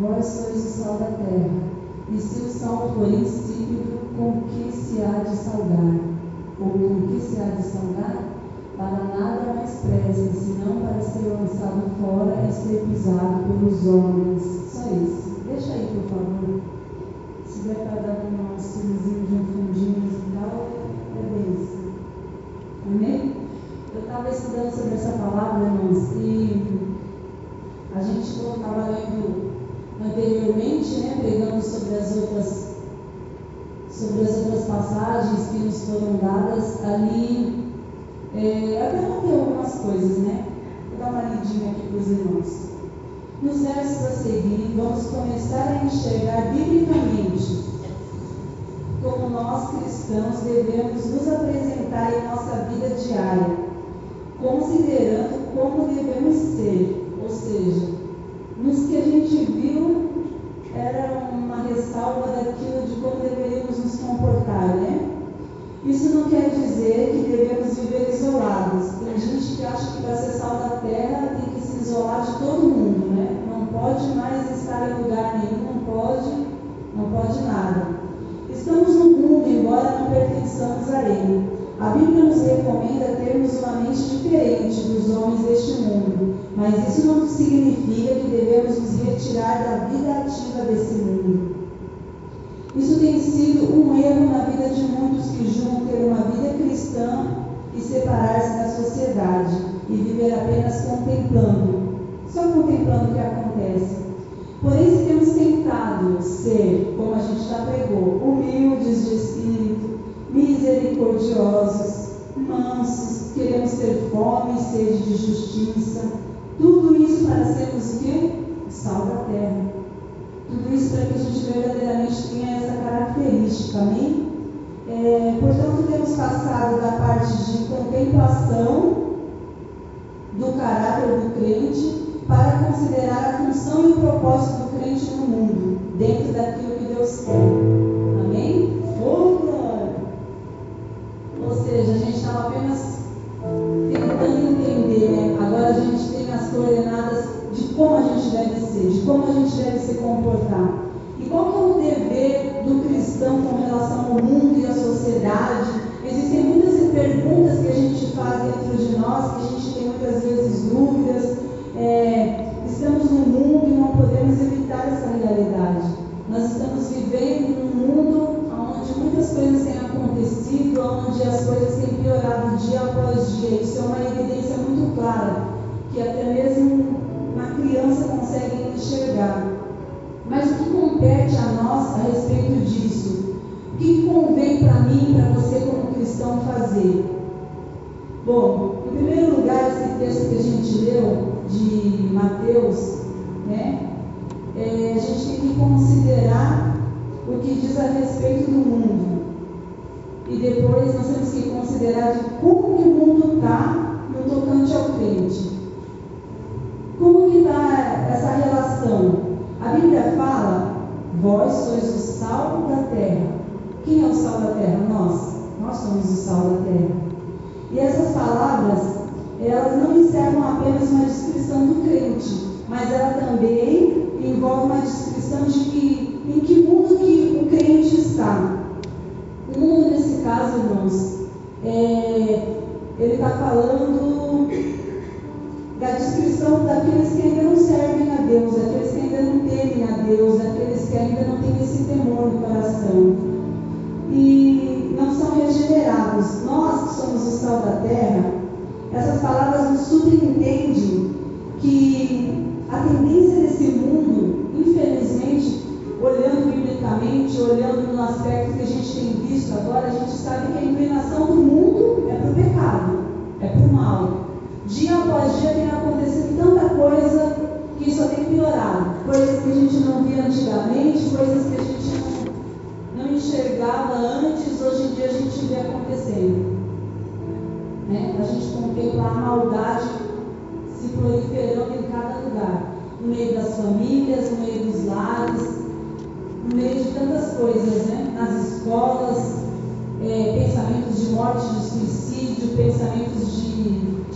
Vós sois o sal da terra, e se o sal for insípido, com que se há de salgar? Ou com que se há de salgar? Para nada mais presta, senão para ser lançado fora e ser pisado pelos homens. Só isso. Deixa aí, por favor. Se der para dar um auxíliozinho de um fundinho musical, é isso. Amém? Eu estava estudando sobre essa palavra, irmãos, e a gente, estava lendo anteriormente, né, pregando sobre as outras sobre as outras passagens que nos foram dadas ali, é, até anotei algumas coisas, né? Vou dar uma lidinha aqui para os irmãos. Nos versos a seguir, vamos começar a enxergar biblicamente como nós cristãos devemos nos apresentar em nossa vida diária, considerando como devemos ser, ou seja, nos que a gente viu dizer que devemos viver isolados. Tem gente que acha que para ser sal da terra tem que se isolar de todo mundo, né? Não pode mais estar em lugar nenhum, não pode, não pode nada. Estamos no mundo, embora não pertençamos a ele. A Bíblia nos recomenda termos uma mente diferente dos homens deste mundo, mas isso não significa que devemos nos retirar da vida ativa desse mundo. Isso tem sido um erro na vida de muitos que julgam ter uma vida cristã e separar-se da sociedade e viver apenas contemplando, só contemplando o que acontece. Porém, se temos tentado ser, como a gente já pregou, humildes de espírito, misericordiosos, mansos, queremos ter fome e sede de justiça. Tudo isso para sermos o quê? Sal da terra. Tudo isso para que a gente verdadeiramente tenha essa característica, amém? É, portanto, temos passado da parte de contemplação do caráter do crente para considerar a função e o propósito do crente no mundo, dentro daquilo que Deus quer. Amém? Oh, ou seja, a gente estava apenas tentando entender, né? Agora a gente tem as coordenadas de como a gente deve se comportar. E qual que é o dever do cristão com relação ao mundo e à sociedade? Existem muitas perguntas que a gente faz dentro de nós, que a gente tem muitas vezes dúvidas. É, estamos no mundo e não podemos evitar essa realidade. Nós estamos vivendo num mundo onde muitas coisas têm acontecido, onde as coisas têm piorado dia após dia. Isso é uma evidência muito clara, que até mesmo a respeito disso? O que convém para mim para você como cristão fazer? Bom, em primeiro lugar, esse texto que a gente leu de Mateus, né? É, a gente tem que considerar o que diz a respeito do mundo. E depois nós temos que considerar de como que o mundo está no tocante ao crente. Como que está essa relação? A Bíblia fala, vós sois o sal da terra. Quem é o sal da terra? Nós. Nós somos o sal da terra. E essas palavras, elas não encerram apenas uma descrição do crente, mas ela também envolve uma descrição de que, em que mundo que o crente está. O mundo, nesse caso, irmãos, é, ele está falando da descrição daqueles que ainda não servem a Deus, daqueles que ainda não temem a Deus, daqueles que ainda não têm esse temor no coração.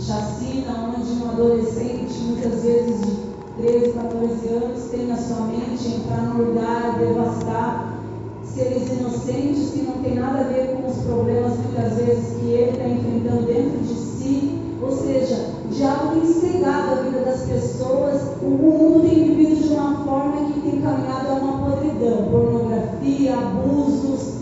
chacina onde um adolescente, muitas vezes de 13, 14 anos, tem na sua mente entrar num lugar devastar seres inocentes que não tem nada a ver com os problemas muitas vezes que ele está enfrentando dentro de si. Ou seja, o diabo tem cegado a vida das pessoas, o mundo tem vivido de uma forma que tem caminhado a uma podridão, pornografia, abusos,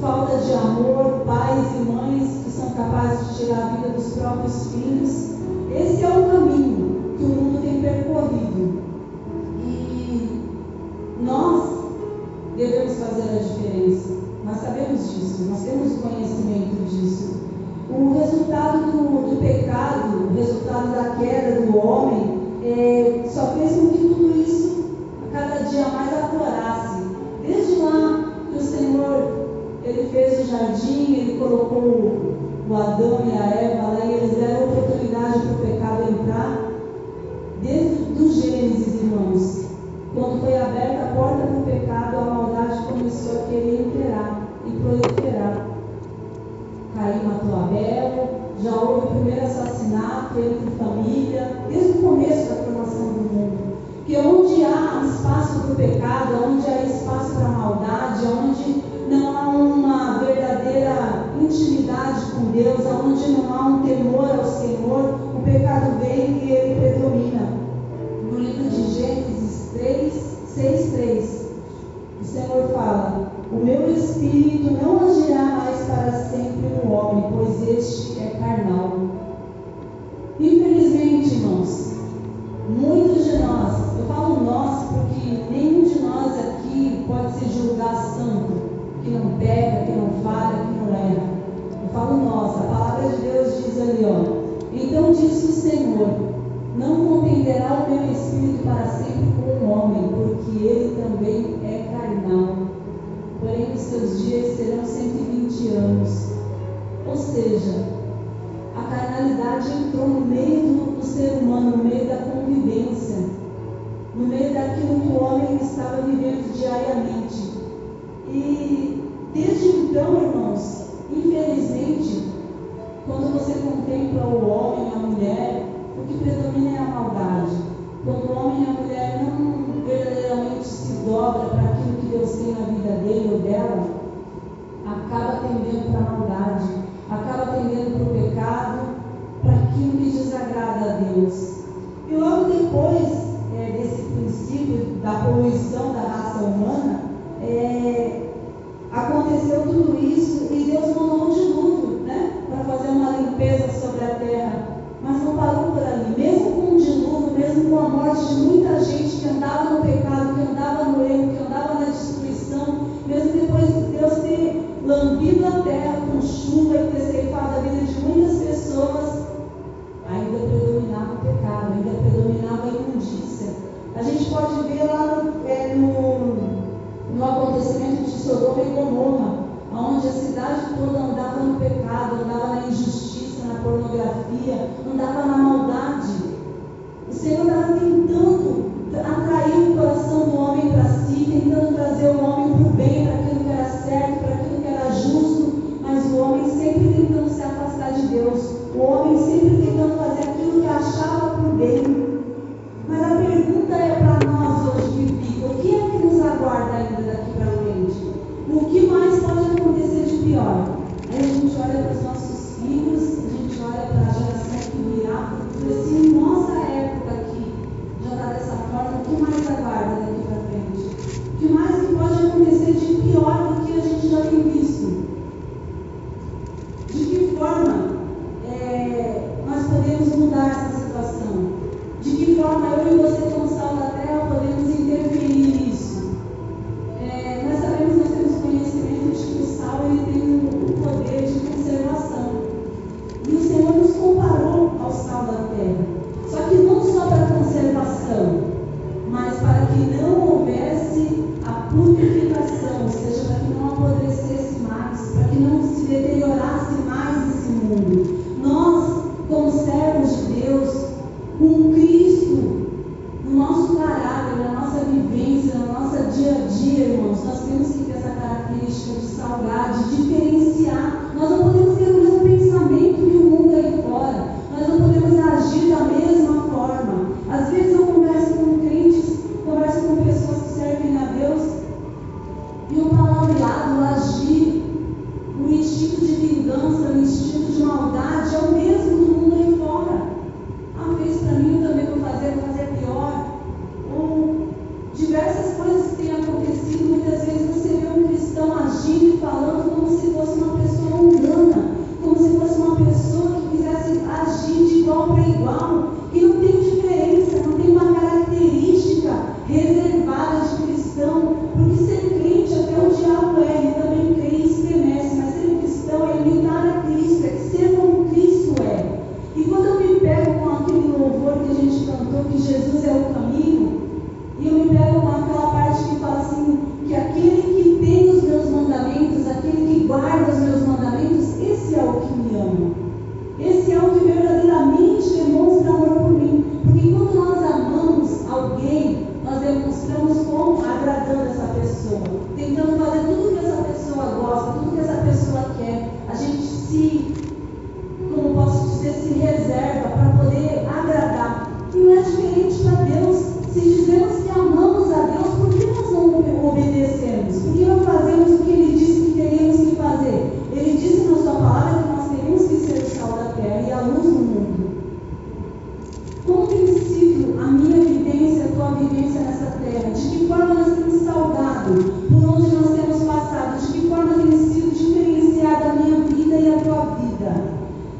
falta de amor, pais e mães são capazes de tirar a vida dos próprios filhos. Esse é o caminho que o mundo tem percorrido. E nós devemos fazer a diferença. Nós sabemos disso, nós temos conhecimento disso. O resultado do, do pecado, o resultado da queda do homem, é, só fez um Adão e a Eva, né, eles deram oportunidade para o pecado entrar, idolatria, andava na maldade. O Senhor estava tentando atrair o coração do homem para si, tentando trazer o homem. forma eu você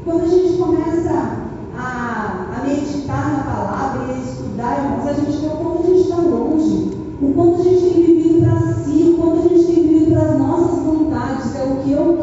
Quando a gente começa a, a meditar na palavra e a estudar, irmãos, a gente vê o quanto a gente está longe, o quanto a gente tem vivido para si, o quanto a gente tem vivido para as nossas vontades, é o que eu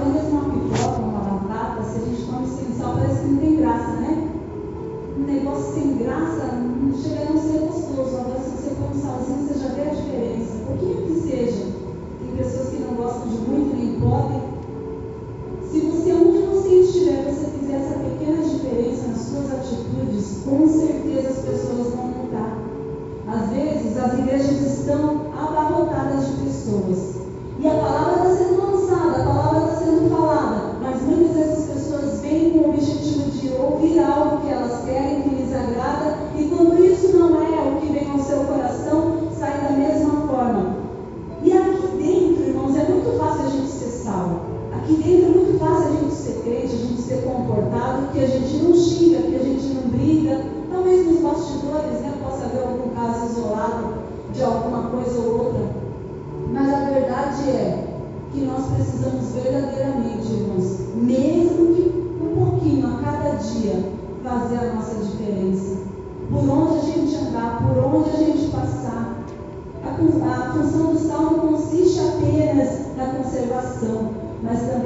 tantas uma pipoca, uma batata, se a gente come sem sal, parece que não tem graça, né? Um negócio sem graça não chega a não ser gostoso. Agora, se você come salzinho, você já vê a diferença. Pouquinho que seja. Tem pessoas que não gostam de muito, nem podem. entende, é muito fácil a gente ser crente, a gente ser comportado, que a gente não xinga, que a gente não briga. Talvez nos bastidores né, possa haver algum caso isolado de alguma coisa ou outra. Mas a verdade é que nós precisamos verdadeiramente, irmãos, mesmo que um pouquinho a cada dia, fazer a nossa diferença. Por onde a gente andar, por onde a gente passar. A, a função do salmo consiste apenas na conservação, mas também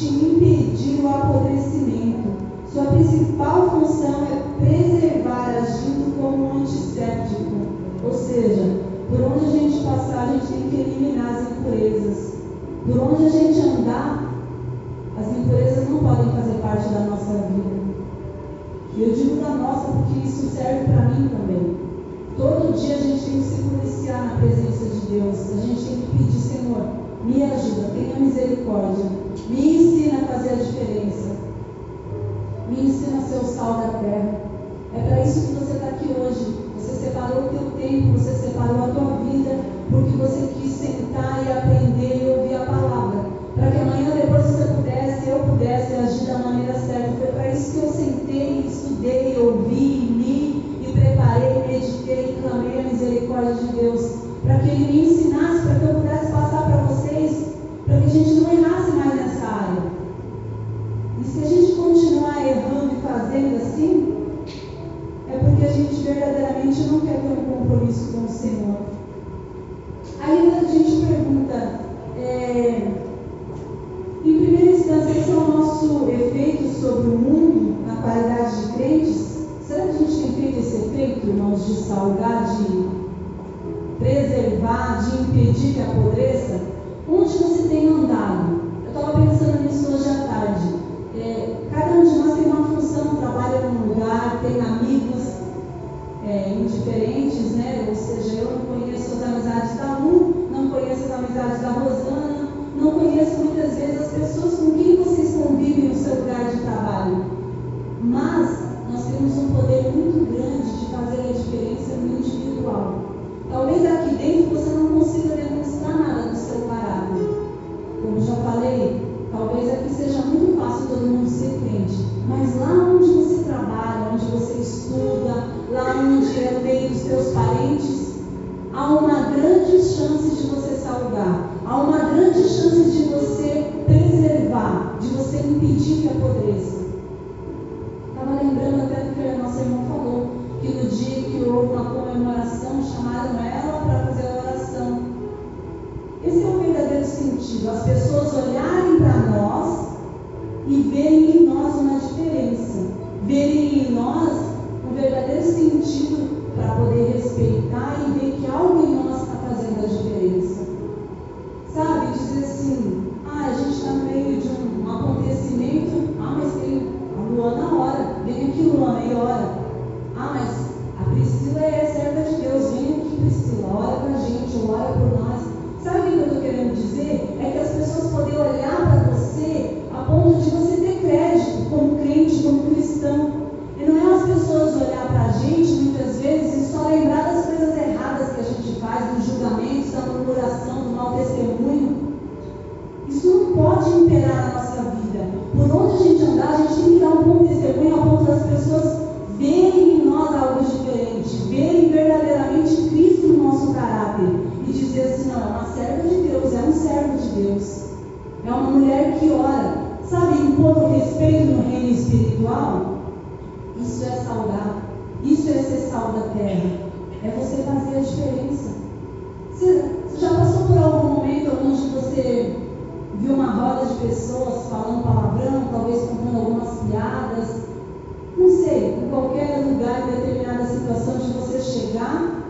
de impedir o apodrecimento. Sua principal função é preservar, agindo como um antisséptico. Ou seja, por onde a gente passar, a gente tem que eliminar as impurezas. Por onde a gente andar, as impurezas não podem fazer parte da nossa vida. E eu digo da nossa porque isso serve para mim também. Todo dia a gente tem que se policiar na presença de Deus. A gente tem que pedir, Senhor, me ajuda, tenha misericórdia. Me ensina a fazer a diferença. Me ensina a ser o sal da terra. É para isso que você está aqui hoje. Você separou o teu tempo, você separou a tua de salgar, de preservar, de impedir que a podreira chance de você salvar, há uma grande chance de você preservar, de você impedir que apodreça. Ah, mas a Priscila é essa Você já passou por algum momento onde você viu uma roda de pessoas falando palavrão, talvez contando algumas piadas? Não sei, em qualquer lugar, em determinada situação, de você chegar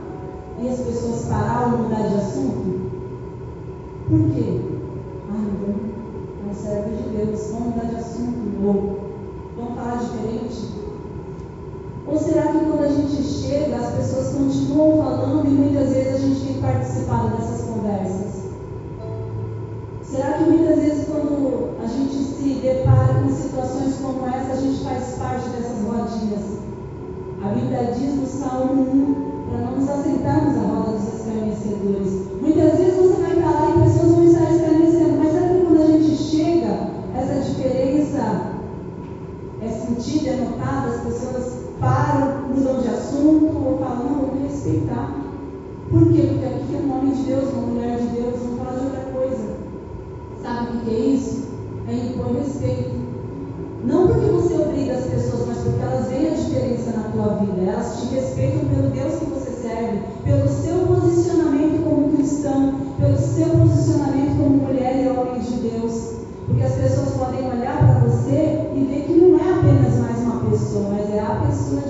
e as pessoas pararam, mudar de assunto? Por quê? Ai, meu Deus, é um servo de Deus, vamos mudar de assunto novo, vamos falar diferente? Ou será que quando a gente chega, as pessoas continuam falando e muitas vezes gente tem participado dessas conversas? Será que muitas vezes quando a gente se depara com situações como essa, a gente faz parte dessas rodinhas? A Bíblia diz no Salmo 1 para não nos assentarmos à roda dos escarnecedores. Muitas vezes você vai estar lá e pessoas vão estar escarnecendo, mas será que quando a gente chega, essa diferença é sentida, é notada, as pessoas param, mudam de assunto ou falam, não, vou me respeitar. Por quê? Porque aqui é um homem de Deus, uma mulher de Deus, não fala de outra coisa. Sabe o que é isso? É impor respeito. Não porque você obriga as pessoas, mas porque elas veem a diferença na tua vida. Elas te respeitam pelo Deus que você serve, pelo seu posicionamento como cristão, pelo seu posicionamento como mulher e homem de Deus. Porque as pessoas podem olhar para você e ver que não é apenas mais uma pessoa, mas é a pessoa de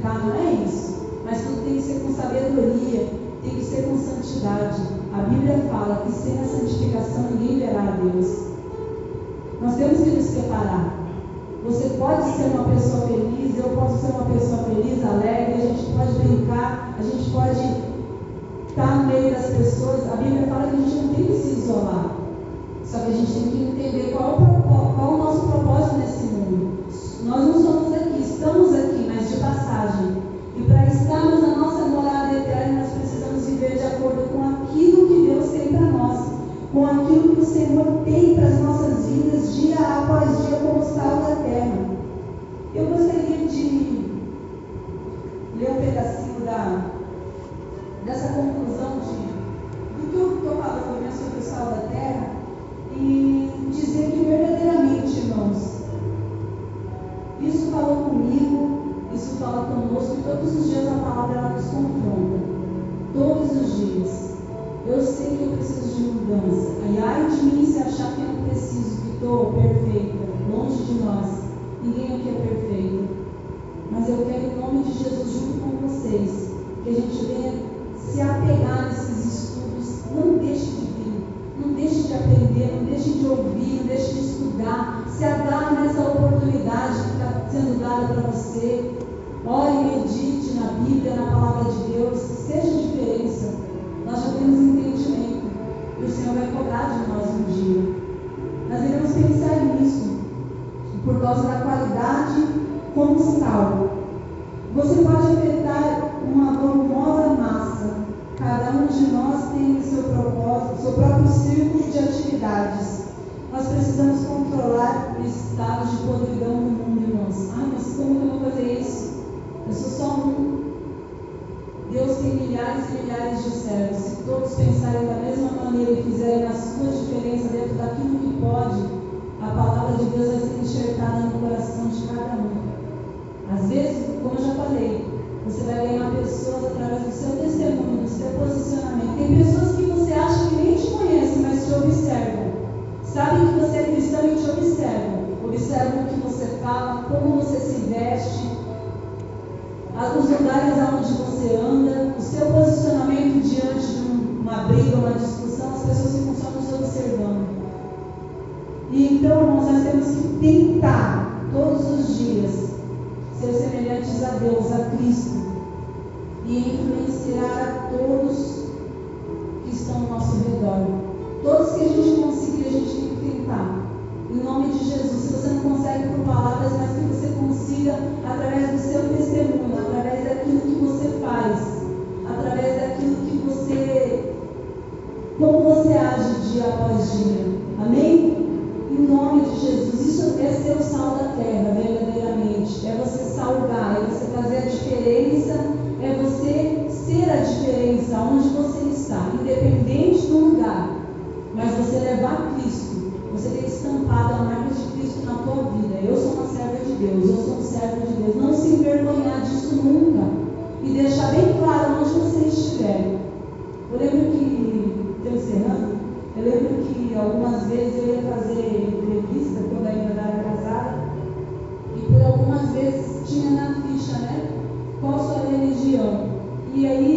brincar, não é isso. Mas tudo tem que ser com sabedoria, tem que ser com santidade. A Bíblia fala que sem a santificação ninguém verá a Deus. Nós temos que nos preparar. Você pode ser uma pessoa feliz, eu posso ser uma pessoa feliz, alegre, a gente pode brincar, a gente pode estar no meio das pessoas. A Bíblia fala que a gente não tem que se isolar. Só que a gente tem que entender qual, qual, qual é o nosso propósito nesse mundo. Nós não somos aqui, estamos aqui, mas E para estarmos na nossa morada eterna, nós precisamos viver de acordo com aquilo que Deus tem para nós, com aquilo que o Senhor tem para as nossas vidas, dia após dia, como sal da terra. Eu gostaria de ler um pedacinho da, dessa conclusão todos os dias a palavra ela nos confronta. Todos os dias. Eu sei que eu preciso de mudança. E ai de mim se achar que eu preciso, que estou perfeita, longe de nós. Ninguém aqui é perfeito. Mas eu quero, em nome de Jesus, junto com vocês, que a gente venha se apegar nesses estudos. Não deixe de vir, não deixe de aprender, não deixe de ouvir, não deixe de estudar. Se agarre nessa oportunidade que está sendo dada para você. Um dia. Nós devemos pensar nisso. Por causa da qualidade como sal. Você pode afetar uma volumosa massa. Cada um de nós tem o seu propósito, seu próprio círculo de atividades. Nós precisamos controlar o estado de podridão no mundo, irmãos. Ah, mas como que eu vou fazer isso? Eu sou só um. Milhares e milhares de servos. Se todos pensarem da mesma maneira e fizerem a sua diferença dentro daquilo que pode, a palavra de Deus vai ser enxertada no coração de cada um. Às vezes, como eu já falei, você vai ganhar pessoas através do seu testemunho, do seu posicionamento. Tem pessoas que você acha que nem te conhecem, mas te observam. Sabem que você é cristão e te observam. Observam o que você fala, como você se veste, os lugares aonde você anda, que tentar Cristo você tem estampado a marca de Cristo na tua vida. Eu sou uma serva de Deus, eu sou um servo de Deus. Não se envergonhar disso nunca. E deixar bem claro onde você estiver. Eu lembro que, estou encerrando, eu lembro que algumas vezes eu ia fazer entrevista quando ainda era casada. E por algumas vezes tinha na ficha, né? Qual sua religião? E aí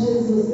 Jesus.